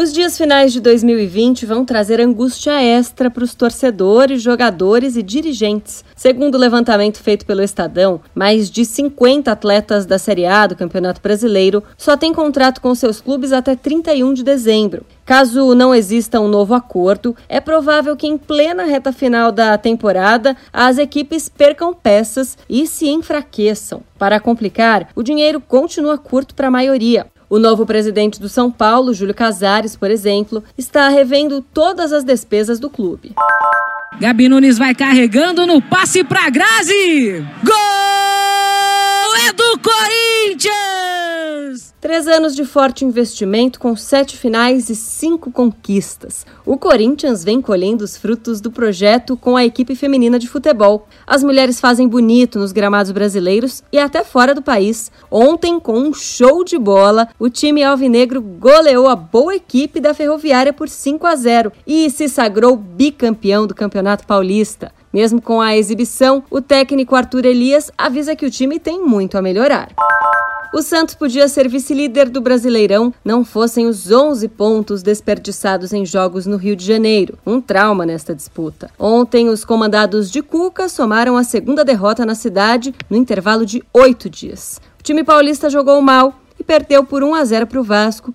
Os dias finais de 2020 vão trazer angústia extra para os torcedores, jogadores e dirigentes. Segundo o levantamento feito pelo Estadão, mais de 50 atletas da Série A do Campeonato Brasileiro só têm contrato com seus clubes até 31 de dezembro. Caso não exista um novo acordo, é provável que em plena reta final da temporada as equipes percam peças e se enfraqueçam. Para complicar, o dinheiro continua curto para a maioria. O novo presidente do São Paulo, Júlio Casares, por exemplo, está revendo todas as despesas do clube. Gabi Nunes vai carregando no passe para Grazi. Gol Três anos de forte investimento com sete finais e cinco conquistas. O Corinthians vem colhendo os frutos do projeto com a equipe feminina de futebol. As mulheres fazem bonito nos gramados brasileiros e até fora do país. Ontem, com um show de bola, o time alvinegro goleou a boa equipe da Ferroviária por 5 a 0 e se sagrou bicampeão do Campeonato Paulista. Mesmo com a exibição, o técnico Arthur Elias avisa que o time tem muito a melhorar. O Santos podia ser vice-líder do Brasileirão não fossem os 11 pontos desperdiçados em jogos no Rio de Janeiro. Um trauma nesta disputa. Ontem, os comandados de Cuca somaram a segunda derrota na cidade no intervalo de oito dias. O time paulista jogou mal e perdeu por 1 a 0 para o Vasco,